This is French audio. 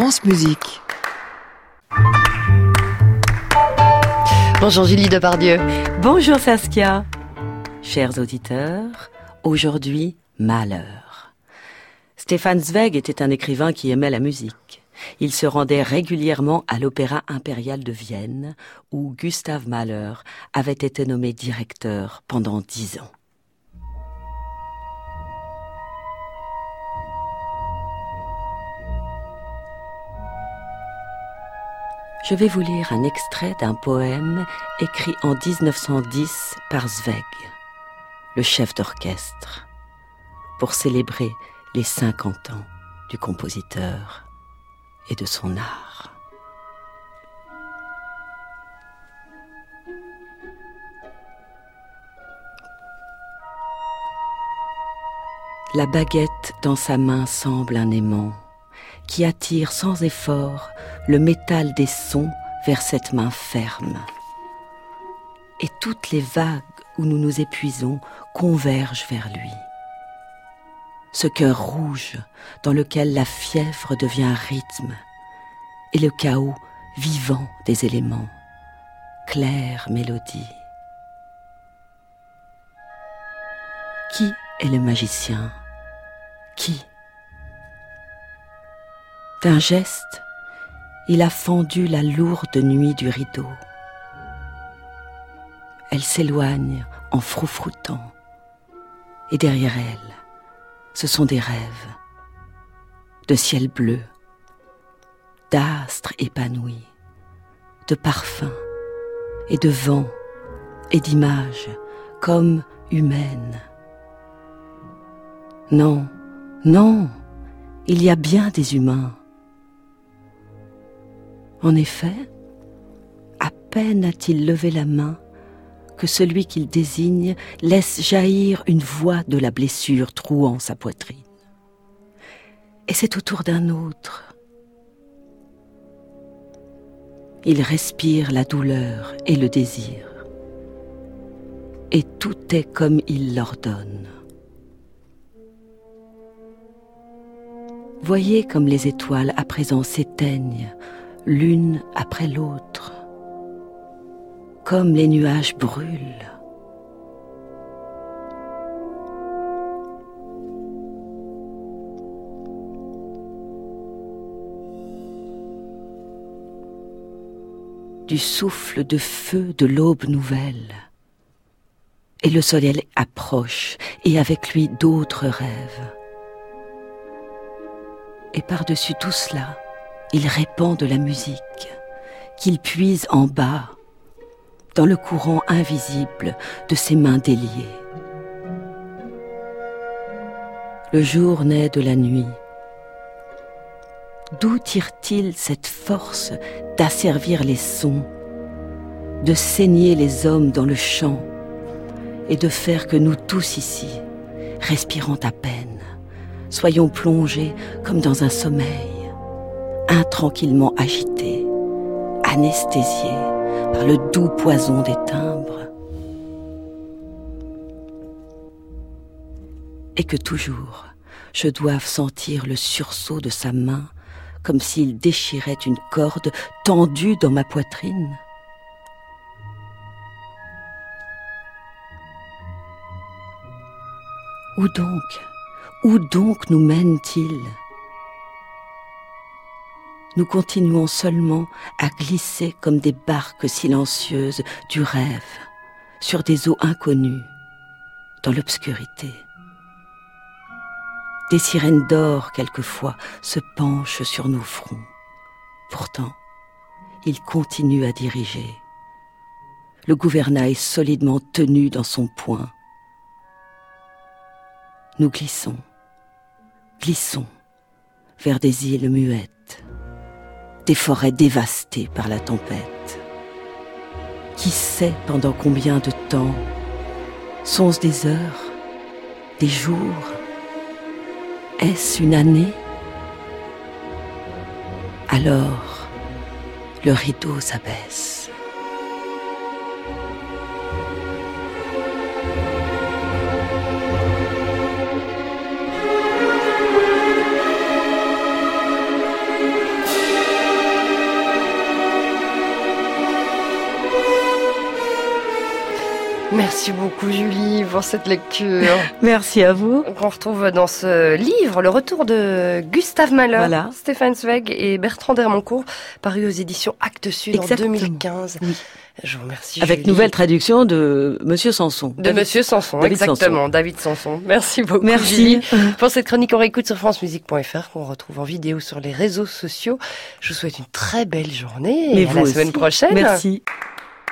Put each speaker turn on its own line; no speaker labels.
France Musique.
Bonjour Julie Depardieu.
Bonjour Saskia. Chers auditeurs, aujourd'hui, malheur. Stéphane Zweig était un écrivain qui aimait la musique. Il se rendait régulièrement à l'Opéra impérial de Vienne, où Gustave Mahler avait été nommé directeur pendant dix ans. Je vais vous lire un extrait d'un poème écrit en 1910 par Zweig, le chef d'orchestre, pour célébrer les 50 ans du compositeur et de son art. La baguette dans sa main semble un aimant qui attire sans effort le métal des sons vers cette main ferme. Et toutes les vagues où nous nous épuisons convergent vers lui. Ce cœur rouge dans lequel la fièvre devient rythme et le chaos vivant des éléments, claire mélodie. Qui est le magicien? Qui? D'un geste, il a fendu la lourde nuit du rideau. Elle s'éloigne en froufroutant. Et derrière elle, ce sont des rêves, de ciel bleu, d'astres épanouis, de parfums et de vent et d'images comme humaines. Non, non, il y a bien des humains en effet, à peine a-t-il levé la main que celui qu'il désigne laisse jaillir une voix de la blessure trouant sa poitrine. Et c'est au tour d'un autre. Il respire la douleur et le désir. Et tout est comme il l'ordonne. Voyez comme les étoiles à présent s'éteignent l'une après l'autre, comme les nuages brûlent. du souffle de feu de l'aube nouvelle. Et le soleil approche, et avec lui d'autres rêves. Et par-dessus tout cela, il répand de la musique, qu'il puise en bas, dans le courant invisible de ses mains déliées. Le jour naît de la nuit. D'où tire-t-il cette force d'asservir les sons, de saigner les hommes dans le champ et de faire que nous tous ici, respirant à peine, soyons plongés comme dans un sommeil? Intranquillement agité, anesthésié par le doux poison des timbres. Et que toujours je doive sentir le sursaut de sa main comme s'il déchirait une corde tendue dans ma poitrine. Où donc, où donc nous mène-t-il? Nous continuons seulement à glisser comme des barques silencieuses du rêve sur des eaux inconnues dans l'obscurité. Des sirènes d'or quelquefois se penchent sur nos fronts. Pourtant, il continue à diriger. Le gouvernail solidement tenu dans son poing. Nous glissons, glissons vers des îles muettes des forêts dévastées par la tempête. Qui sait pendant combien de temps Sont-ce des heures Des jours? Est-ce une année? Alors, le rideau s'abaisse.
Merci beaucoup Julie pour cette lecture.
Merci à vous.
On retrouve dans ce livre le retour de Gustave Mahler, Stéphane Zweig et Bertrand Dermoncourt, paru aux éditions Actes Sud en 2015. Je vous remercie.
Avec nouvelle traduction de Monsieur Sanson.
De Monsieur Sanson, exactement, David Sanson. Merci beaucoup.
Merci.
Pour cette chronique, on réécoute sur francemusique.fr qu'on retrouve en vidéo sur les réseaux sociaux. Je vous souhaite une très belle journée et à la semaine prochaine.
Merci.